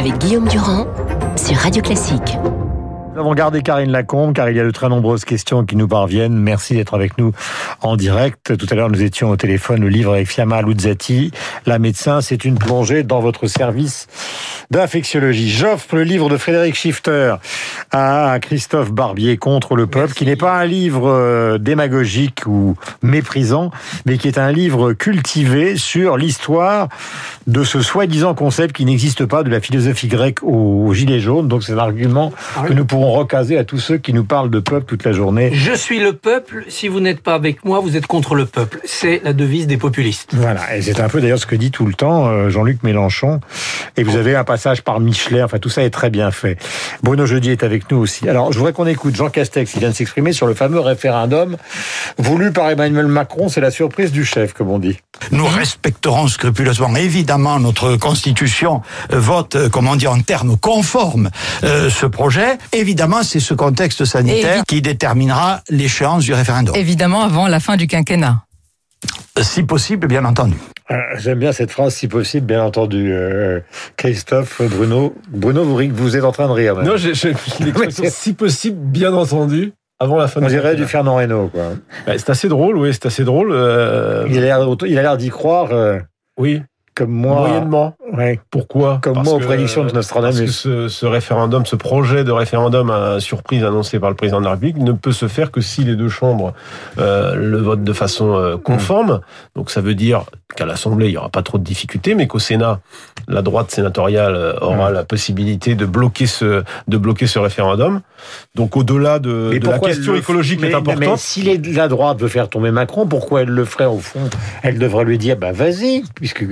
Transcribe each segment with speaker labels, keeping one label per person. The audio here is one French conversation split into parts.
Speaker 1: avec Guillaume Durand sur Radio Classique.
Speaker 2: Nous avons gardé Karine Lacombe car il y a de très nombreuses questions qui nous parviennent. Merci d'être avec nous en direct. Tout à l'heure, nous étions au téléphone, le livre avec Fiamma Luzzati, la médecin. C'est une plongée dans votre service d'infectiologie. J'offre le livre de Frédéric Schifter à Christophe Barbier contre le peuple, qui n'est pas un livre euh, démagogique ou méprisant, mais qui est un livre cultivé sur l'histoire de ce soi-disant concept qui n'existe pas de la philosophie grecque au gilet jaune. Donc c'est un argument
Speaker 3: Ah
Speaker 2: que nous pourrons recaser à tous ceux qui nous parlent de peuple toute la journée.
Speaker 3: Je suis le peuple, si vous n'êtes pas avec moi, vous êtes contre le peuple. C'est la devise des populistes.
Speaker 2: Voilà, et c'est un peu d'ailleurs ce que dit tout le temps euh, Jean-Luc Mélenchon. Et vous avez un passage par Michelet, enfin tout ça est très bien fait. Bruno Jeudi est avec nous aussi. Alors je voudrais qu'on écoute Jean Castex, qui vient de s'exprimer sur le fameux référendum voulu par Emmanuel Macron. C'est la surprise du chef, comme on dit.
Speaker 4: Nous respecterons scrupuleusement, évidemment, notre Constitution euh, vote, euh, comment dire, en termes conformes euh, ce projet. Évidemment, c'est ce contexte sanitaire qui déterminera l'échéance du référendum.
Speaker 5: Évidemment, avant la fin du quinquennat.
Speaker 4: Si possible, bien entendu.
Speaker 2: Euh, J'aime bien cette phrase, si possible, bien entendu. Euh, Christophe, Bruno. Bruno, vous, vous êtes en train de rire. même.
Speaker 6: Non, j'ai l'expression si possible, bien entendu, avant la fin
Speaker 2: on dirait du. Fernand Reynaud, quoi.
Speaker 6: C'est assez drôle, oui, c'est assez drôle. euh,
Speaker 2: Il a l'air, il a l'air d'y croire, euh,
Speaker 6: oui,
Speaker 2: comme moi.
Speaker 6: moyennement.
Speaker 2: Ouais.
Speaker 6: Pourquoi?
Speaker 2: Comme
Speaker 6: Parce
Speaker 2: moi aux
Speaker 6: que-
Speaker 2: prédictions de Nostradamus.
Speaker 6: Parce que ce, ce référendum, ce projet de référendum à surprise annoncé par le président de la République ne peut se faire que si les deux chambres euh, le votent de façon euh, conforme. Donc ça veut dire qu'à l'Assemblée, il n'y aura pas trop de difficultés, mais qu'au Sénat, la droite sénatoriale aura
Speaker 2: Mm.
Speaker 6: la possibilité de bloquer ce, de bloquer ce référendum. Donc au-delà de, de la question écologique
Speaker 2: mais,
Speaker 6: est importante.
Speaker 2: Mais si les- la droite veut faire tomber Macron, pourquoi elle le ferait au fond? Elle devrait lui dire, bah vas-y, puisque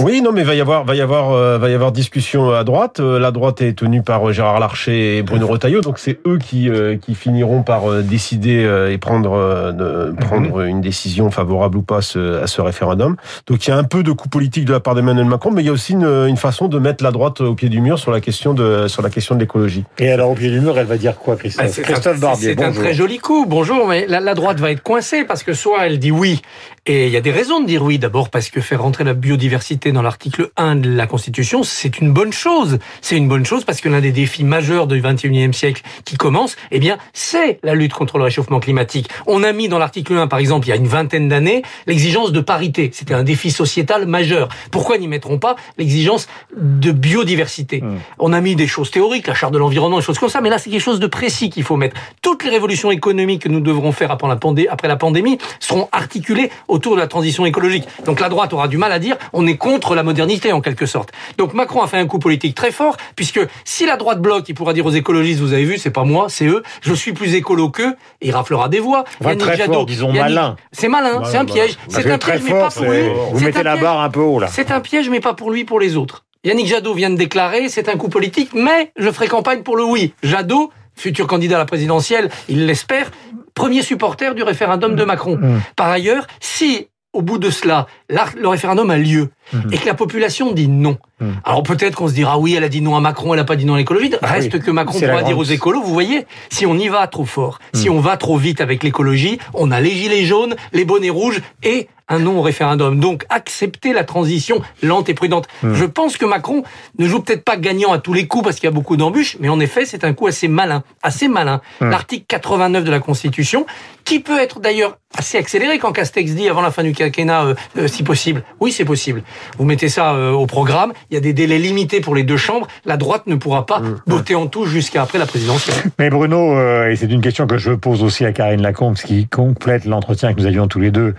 Speaker 6: Oui, non, mais va y avoir, va y avoir, euh, va y avoir discussion à droite. Euh, la droite est tenue par euh, Gérard Larcher et Bruno Retailleau, donc c'est eux qui euh, qui finiront par euh, décider euh, et prendre euh, de- prendre une décision favorable ou pas à ce, à ce référendum. Donc il y a un peu de coup politique de la part d'Emmanuel Macron, mais il y a aussi une, une façon de mettre la droite au pied du mur sur la question de sur la question de l'écologie.
Speaker 2: Et alors au pied du mur, elle va dire quoi, Christophe
Speaker 3: Ah, c'est
Speaker 2: Christophe
Speaker 3: un-
Speaker 2: Barbier,
Speaker 3: C'est un
Speaker 2: bonjour.
Speaker 3: très joli coup. Bonjour, mais la, la droite va être coincée parce que soit elle dit oui, et il y a des raisons de dire oui. D'abord parce que faire rentrer la biodiversité dans l'article 1 de la Constitution, c'est une bonne chose. C'est une bonne chose parce que l'un des défis majeurs du 21e siècle qui commence, eh bien, c'est la lutte contre le réchauffement climatique. On a mis dans l'article 1, par exemple, il y a une vingtaine d'années, l'exigence de parité. C'était un défi sociétal majeur. Pourquoi n'y mettront pas l'exigence de biodiversité?
Speaker 2: Hmm.
Speaker 3: On a mis des choses théoriques, la charte de l'environnement, des choses comme ça, mais là, c'est quelque chose de précis qu'il faut mettre. Toutes les révolutions économiques que nous devrons faire après la, pandémie seront articulées autour de la transition écologique. Donc la droite aura du mal à dire on est contre la modernité en quelque sorte. Donc Macron a fait un coup politique très fort puisque si la droite bloque, il pourra dire aux écologistes vous avez vu, c'est pas moi, c'est eux, je suis plus écolo qu'eux, et il raflera des voix.
Speaker 2: Enfin,
Speaker 3: Yannick
Speaker 2: très
Speaker 3: Jadot-
Speaker 2: fort, disons
Speaker 3: Yannick-
Speaker 2: malin.
Speaker 3: C'est malin, c'est un piège. C'est un piège, mais pas pour lui.
Speaker 2: vous mettez la barre un peu haut là.
Speaker 3: C'est un piège, mais pas pour lui, pour les autres. Yannick Jadot vient de déclarer, c'est un coup politique, mais je ferai campagne pour le oui. Jadot, futur candidat à la présidentielle, il l'espère, premier supporter du référendum de Macron.
Speaker 2: Mm.
Speaker 3: Par ailleurs, si au bout de cela, la- le référendum a lieu
Speaker 2: Mhm.
Speaker 3: et que la population dit non,
Speaker 2: Mm.
Speaker 3: alors peut-être qu'on se dira oui, elle a dit non à Macron, elle a pas dit non à l'écologie.
Speaker 2: Ah
Speaker 3: Reste
Speaker 2: oui.
Speaker 3: que Macron pourra dire aux écolos, vous voyez, si on y va trop fort, si
Speaker 2: Mm.
Speaker 3: on va trop vite avec l'écologie, on a les gilets jaunes, les bonnets rouges et un non au référendum. Donc accepter la transition lente et prudente.
Speaker 2: Mm.
Speaker 3: Je pense que Macron ne joue peut-être pas gagnant à tous les coups parce qu'il y a beaucoup d'embûches, mais en effet c'est un coup assez malin, assez malin.
Speaker 2: Mm.
Speaker 3: L'article 89 de la Constitution, qui peut être d'ailleurs assez accéléré quand Castex dit avant la fin du quinquennat, euh, euh, si possible. Oui, c'est possible. Vous mettez ça euh, au programme. Il y a des délais limités pour les deux chambres. La droite ne pourra pas voter en tout jusqu'à après la présidentielle.
Speaker 2: Mais Bruno, et c'est une question que je pose aussi à Karine Lacombe, ce qui complète l'entretien que nous avions tous les deux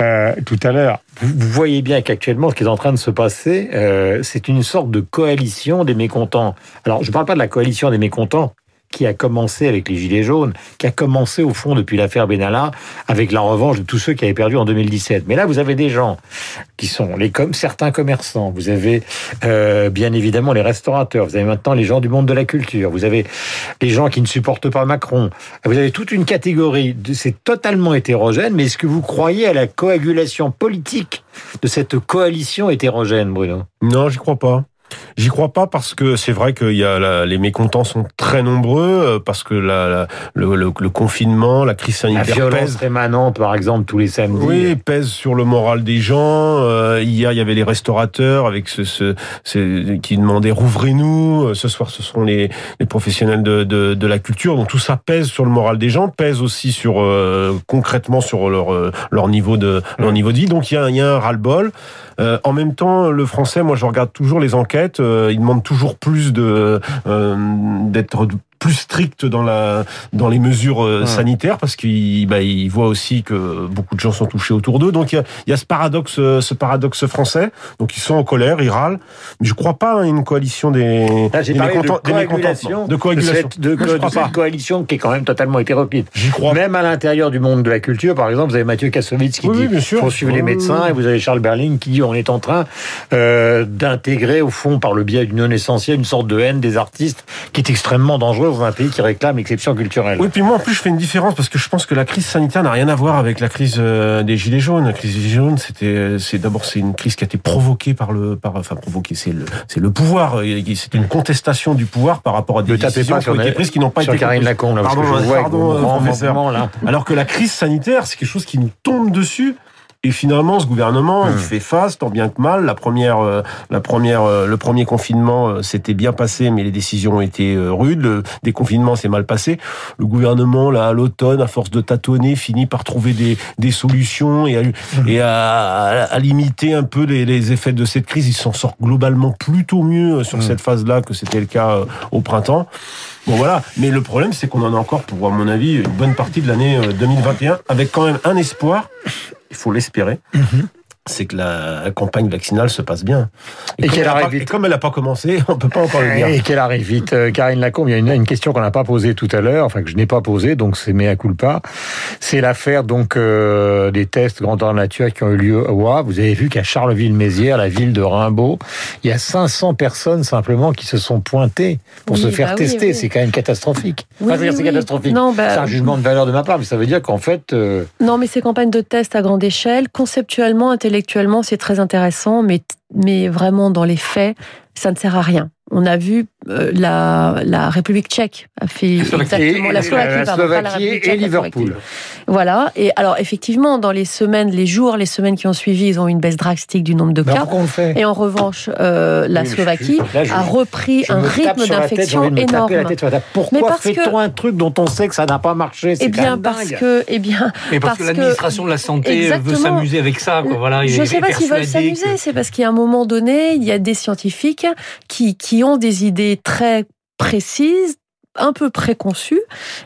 Speaker 2: euh, tout à l'heure. Vous, vous voyez bien qu'actuellement, ce qui est en train de se passer, euh, c'est une sorte de coalition des mécontents. Alors, je ne parle pas de la coalition des mécontents qui a commencé avec les Gilets jaunes, qui a commencé au fond depuis l'affaire Benalla, avec la revanche de tous ceux qui avaient perdu en 2017. Mais là, vous avez des gens qui sont les comme certains commerçants, vous avez euh, bien évidemment les restaurateurs, vous avez maintenant les gens du monde de la culture, vous avez les gens qui ne supportent pas Macron, vous avez toute une catégorie, c'est totalement hétérogène, mais est-ce que vous croyez à la coagulation politique de cette coalition hétérogène, Bruno?
Speaker 6: Non, j'y crois pas. J'y crois pas parce que c'est vrai que y a la, les mécontents sont très nombreux parce que la, la le, le, le, confinement, la crise sanitaire
Speaker 2: la violence
Speaker 6: pèse.
Speaker 2: rémanente, par exemple, tous les samedis.
Speaker 6: Oui, pèse sur le moral des gens. Euh, hier, il y avait les restaurateurs avec ce, ce, ce qui demandaient rouvrez-nous. Ce soir, ce sont les, les professionnels de, de, de, la culture. Donc tout ça pèse sur le moral des gens, pèse aussi sur euh, concrètement sur leur leur niveau de leur niveau de vie. Donc il y a, y a un ras-le-bol. Euh, en même temps, le français, moi, je regarde toujours les enquêtes. Euh, il demande toujours plus de euh, d'être plus strict dans la dans les mesures ouais. sanitaires parce qu'il bah, voit aussi que beaucoup de gens sont touchés autour d'eux. Donc il y a, il y a ce paradoxe ce paradoxe français. Donc ils sont en colère, ils râlent. Mais je crois pas à une coalition des
Speaker 2: j'ai
Speaker 6: des, mécontents-
Speaker 2: de
Speaker 6: des mécontents- de coagulation.
Speaker 2: de cette, de- cette coalition qui est quand même totalement hétéroclite.
Speaker 6: J'y crois.
Speaker 2: Même à l'intérieur du monde de la culture, par exemple, vous avez Mathieu Kassovitz qui
Speaker 6: Oui,
Speaker 2: dit
Speaker 6: oui, bien sûr.
Speaker 2: faut suivre les médecins, et vous avez Charles Berling qui dit on est en train euh, d'intégrer au fond par le biais du non essentiel une sorte de haine des artistes qui est extrêmement dangereuse dans un pays qui réclame l'exception culturelle.
Speaker 6: Oui, puis moi en plus je fais une différence parce que je pense que la crise sanitaire n'a rien à voir avec la crise euh, des gilets jaunes. La crise des gilets jaunes, c'était, c'est d'abord c'est une crise qui a été provoquée par le, par, enfin provoquée, c'est le, c'est le pouvoir. C'est une contestation du pouvoir par rapport à des
Speaker 2: Ne
Speaker 6: décisions qui ont été prises qui n'ont pas été
Speaker 2: Karine. Lacombe, là, parce
Speaker 6: Pardon,
Speaker 2: que je vois avec
Speaker 6: pardon, euh,
Speaker 2: là.
Speaker 6: Alors que la crise sanitaire, c'est quelque chose qui nous tombe dessus. Et finalement, ce gouvernement, il fait face, tant bien que mal. La première, euh, la première, euh, le premier confinement euh, s'était bien passé, mais les décisions ont été rudes. Le déconfinement s'est mal passé. Le gouvernement, là, à l'automne, à force de tâtonner, finit par trouver des, des solutions et, à, et à, à- limiter un peu les, les effets de cette crise. Il s'en sort globalement plutôt mieux sur cette phase-là que c'était le cas au printemps. Bon voilà, mais le problème c'est qu'on en a encore pour, à mon avis, une bonne partie de l'année euh, 2021, avec quand même un espoir, il faut l'espérer, c'est que la campagne vaccinale se passe bien.
Speaker 2: Et qu'elle arrive
Speaker 6: pas-
Speaker 2: vite.
Speaker 6: et comme elle n'a pas commencé, on peut pas encore le dire.
Speaker 2: Et qu'elle arrive vite. Euh, Karine Lacombe, il y a une, une question qu'on n'a pas posée tout à l'heure, enfin que je n'ai pas posée, donc c'est mea culpa. C'est l'affaire donc euh, des tests grandeur nature qui ont eu lieu au Havre. Vous avez vu qu'à Charleville-Mézières, la ville de Rimbaud, il y a 500 personnes simplement qui se sont pointées pour
Speaker 7: Oui,
Speaker 2: se faire
Speaker 7: bah
Speaker 2: tester.
Speaker 7: oui.
Speaker 2: C'est quand même catastrophique.
Speaker 7: Oui,
Speaker 2: Enfin, je veux dire,
Speaker 7: oui,
Speaker 2: c'est
Speaker 7: oui.
Speaker 2: catastrophique.
Speaker 7: Bah,
Speaker 2: c'est un jugement de valeur de ma part, mais ça veut dire qu'en fait, euh,
Speaker 7: Non, mais ces campagnes de tests à grande échelle, conceptuellement, intellectuellement, c'est très intéressant, mais, mais vraiment dans les faits, ça ne sert à rien. On a vu euh, la, la République tchèque a fait
Speaker 3: La Slovaquie.
Speaker 7: exactement
Speaker 2: Et-
Speaker 7: la
Speaker 2: et-
Speaker 7: Slovaquie,
Speaker 2: la
Speaker 7: pardon, pas la
Speaker 2: Slovaquie
Speaker 7: République
Speaker 2: et
Speaker 7: tchèque, la
Speaker 2: Liverpool.
Speaker 7: Voilà. Et alors effectivement, dans les semaines, les jours, les semaines qui ont suivi, ils ont eu une baisse drastique du nombre de
Speaker 2: ben,
Speaker 7: cas.
Speaker 2: on fait?
Speaker 7: Et en revanche, euh, la
Speaker 2: Oui, mais je-
Speaker 7: Slovaquie
Speaker 2: là, je-
Speaker 7: a repris
Speaker 2: Je
Speaker 7: un rythme d'infection
Speaker 2: me
Speaker 7: énorme.
Speaker 2: la tête la Pourquoi fait-on un truc dont on sait que ça n'a pas marché?
Speaker 7: Eh bien parce que, eh bien,
Speaker 3: Mais parce,
Speaker 7: Parce
Speaker 3: que
Speaker 7: que-
Speaker 3: l'administration de la santé veut s'amuser avec ça. Quoi. Voilà,
Speaker 7: Je ne sais pas s'ils veulent s'amuser, c'est parce qu'à un moment donné, il y a des scientifiques qui, qui des idées très précises un peu préconçues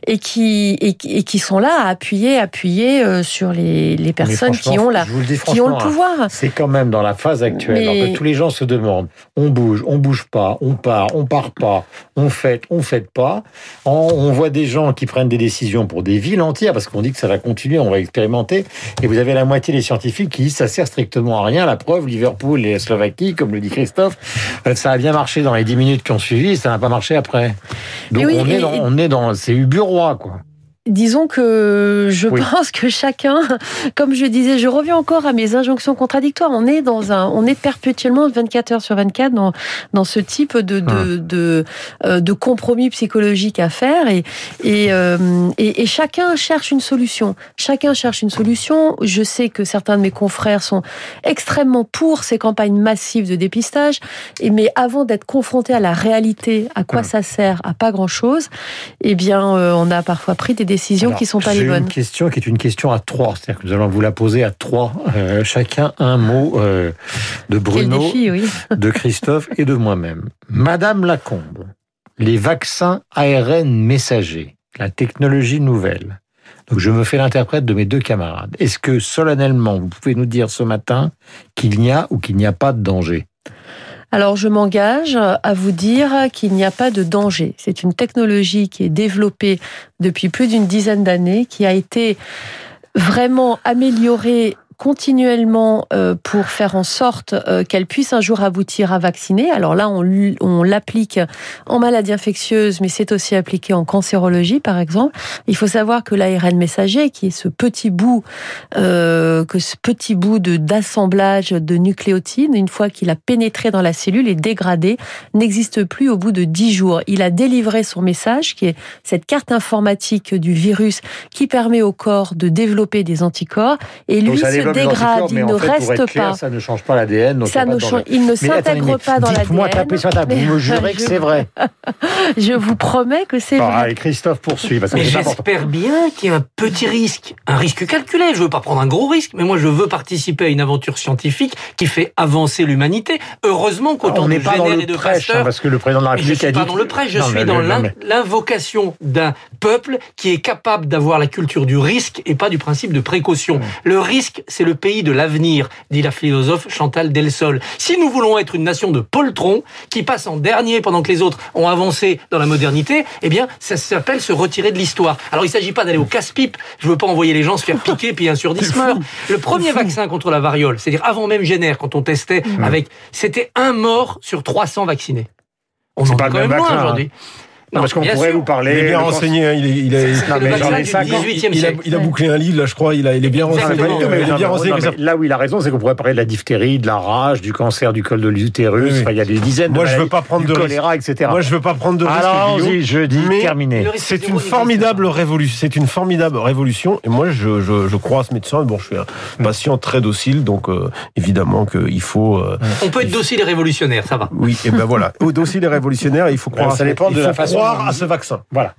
Speaker 7: et qui, et, qui- et qui sont là à appuyer, appuyer euh, sur les, les personnes qui ont, la, qui ont le
Speaker 2: franchement, hein,
Speaker 7: pouvoir.
Speaker 2: C'est quand même dans la phase actuelle,
Speaker 7: Mais-
Speaker 2: alors que tous les gens se demandent, on bouge, on bouge pas, on part, on part pas, on fait, on fait pas. On, voit des gens qui prennent des décisions pour des villes entières parce qu'on dit que ça va continuer, on va expérimenter. Et vous avez la moitié des scientifiques qui disent ça sert strictement à rien. La preuve, Liverpool et la Slovaquie, comme le dit Christophe, euh, ça a bien marché dans les 10 minutes qui ont suivi, ça n'a pas marché après. Donc
Speaker 7: oui,
Speaker 2: on, est dans, on est dans, c'est Uburois quoi.
Speaker 7: Disons que je
Speaker 2: Oui.
Speaker 7: pense que chacun, comme je disais, je reviens encore à mes injonctions contradictoires. On est dans un, on est perpétuellement 24 heures sur 24 dans dans ce type de de de, euh, de compromis psychologique à faire et et, euh, et et chacun cherche une solution. Chacun cherche une solution. Je sais que certains de mes confrères sont extrêmement pour ces campagnes massives de dépistage. Et mais avant d'être confronté à la réalité, à quoi
Speaker 2: Hum.
Speaker 7: ça sert, à pas grand chose, eh bien, euh, on a parfois pris des décisions
Speaker 2: Alors,
Speaker 7: qui sont pas
Speaker 2: j'ai
Speaker 7: les bonnes.
Speaker 2: une question qui est une question à trois. C'est-à-dire que nous allons vous la poser à trois. Euh, chacun un mot euh, de Bruno,
Speaker 7: défi, oui.
Speaker 2: de Christophe et de moi-même. Madame Lacombe, les vaccins ARN messagers, la technologie nouvelle. Donc je me fais l'interprète de mes deux camarades. Est-ce que solennellement, vous pouvez nous dire ce matin qu'il n'y a ou qu'il n'y a pas de danger?
Speaker 7: Alors, je m'engage à vous dire qu'il n'y a pas de danger. C'est une technologie qui est développée depuis plus d'une dizaine d'années, qui a été vraiment améliorée continuellement euh, pour faire en sorte euh, qu'elle puisse un jour aboutir à vacciner. Alors là, on, on l'applique en maladie infectieuse, mais c'est aussi appliqué en cancérologie, par exemple. Il faut savoir que l'ARN messager, qui est ce petit bout, euh, que ce petit bout de d'assemblage de nucléotides, une fois qu'il a pénétré dans la cellule et dégradé, n'existe plus au bout de 10 jours. Il a délivré son message, qui est cette carte informatique du virus qui permet au corps de développer des anticorps, et
Speaker 2: Donc
Speaker 7: lui se dégrade, il ne
Speaker 2: fait,
Speaker 7: reste
Speaker 2: clair,
Speaker 7: pas.
Speaker 2: Ça ne change pas l'ADN. donc
Speaker 7: Ça
Speaker 2: il
Speaker 7: ne change- il ne s'intègre pas dans
Speaker 2: Dites-moi,
Speaker 7: l'ADN.
Speaker 2: tapez sur la table. Vous me jurez que c'est vrai.
Speaker 7: Je vous promets que c'est
Speaker 2: Bon,
Speaker 7: vrai.
Speaker 2: allez, Christophe poursuit.
Speaker 3: J'espère bien qu'il y a un petit risque, un risque calculé. Je veux pas prendre un gros risque, mais moi je veux participer à une aventure scientifique qui fait avancer l'humanité. Heureusement qu'autant
Speaker 2: On
Speaker 3: de
Speaker 2: n'est pas dans
Speaker 3: Jenner
Speaker 2: le
Speaker 3: et de
Speaker 2: prêche, hein, parce que le président de la
Speaker 3: Mais je
Speaker 2: République
Speaker 3: suis
Speaker 2: a dit.
Speaker 3: pas dans le prêche, je
Speaker 2: Non,
Speaker 3: suis dans l'invocation d'un peuple qui est capable d'avoir la culture du risque et pas du principe de précaution. Le risque, c'est le pays de l'avenir, dit la philosophe Chantal Delsol. Si nous voulons être une nation de poltrons qui passe en dernier pendant que les autres ont avancé dans la modernité, eh bien, ça s'appelle se retirer de l'histoire. Alors, il s'agit pas d'aller au casse-pipe. Je veux pas envoyer les gens se faire piquer puis un sur dix meurt. Le premier vaccin contre la variole, c'est-à-dire avant même Jenner, quand on testait avec, c'était un mort sur 300 vaccinés. On en
Speaker 2: pas
Speaker 3: est quand
Speaker 2: même
Speaker 3: même loin
Speaker 2: vaccin, hein. Non, parce qu'on pourrait
Speaker 3: sûr.
Speaker 2: vous parler.
Speaker 6: Il est bien renseigné, hein, il est, il est-
Speaker 2: Non, mais
Speaker 3: vaccin
Speaker 2: dans les
Speaker 3: du
Speaker 2: cinq ans,
Speaker 3: 18e
Speaker 6: il a, il a bouclé un livre, là, je crois, il, a, il est bien renseigné.
Speaker 2: Là où il a raison, c'est qu'on pourrait parler de la diphtérie, de la rage, du cancer du col de l'utérus.
Speaker 6: Oui, oui.
Speaker 2: Enfin, il y a des dizaines
Speaker 6: Moi,
Speaker 2: de
Speaker 6: je veux pas prendre
Speaker 2: du
Speaker 6: de
Speaker 2: choléra, etc.
Speaker 6: Moi, je veux pas prendre de risques.
Speaker 2: Alors,
Speaker 6: Guillaume,
Speaker 2: allons-y, jeudi, terminé.
Speaker 3: Risque
Speaker 6: C'est une formidable révolution. C'est une formidable révolution. Et moi, je, je, je crois à ce médecin. Bon, je suis un patient très docile, donc euh, évidemment qu'il faut. euh,
Speaker 3: On peut être docile et révolutionnaire, ça va.
Speaker 6: oui, et ben voilà. Au docile et révolutionnaire, il faut croire.
Speaker 2: Ça dépend de la façon
Speaker 6: croire
Speaker 2: dont-
Speaker 6: à ce vaccin.
Speaker 2: Voilà.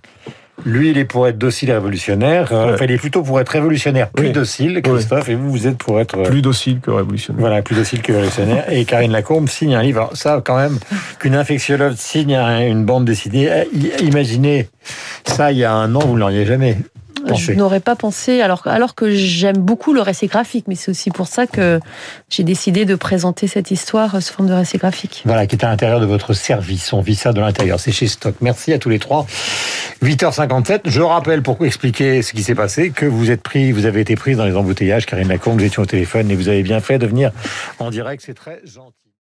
Speaker 2: Lui, il est pour être docile et révolutionnaire.
Speaker 6: Ouais.
Speaker 2: Enfin, il est plutôt pour être révolutionnaire, plus
Speaker 6: Oui.
Speaker 2: docile, Christophe. Et vous, vous êtes pour être. euh,
Speaker 6: Plus docile que révolutionnaire.
Speaker 2: Voilà, plus docile que révolutionnaire. Et Karine Lacombe signe un livre. Alors, ça, quand même, qu'une infectiologue signe un- une bande dessinée. eh, Imaginez ça il y a un an, vous ne l'auriez jamais
Speaker 7: Je n'aurais pas pensé, alors, alors que j'aime beaucoup le récit graphique, mais c'est aussi pour ça que j'ai décidé de présenter cette histoire sous forme de récit graphique.
Speaker 2: Voilà, qui est à l'intérieur de votre service. On vit ça de l'intérieur. C'est chez Stock. Merci à tous les trois. 8h57. Je rappelle pour expliquer ce qui s'est passé, que vous êtes pris, vous avez été prise dans les embouteillages. Karine Lacombe, nous étions au téléphone et vous avez bien fait de venir en direct. C'est très gentil.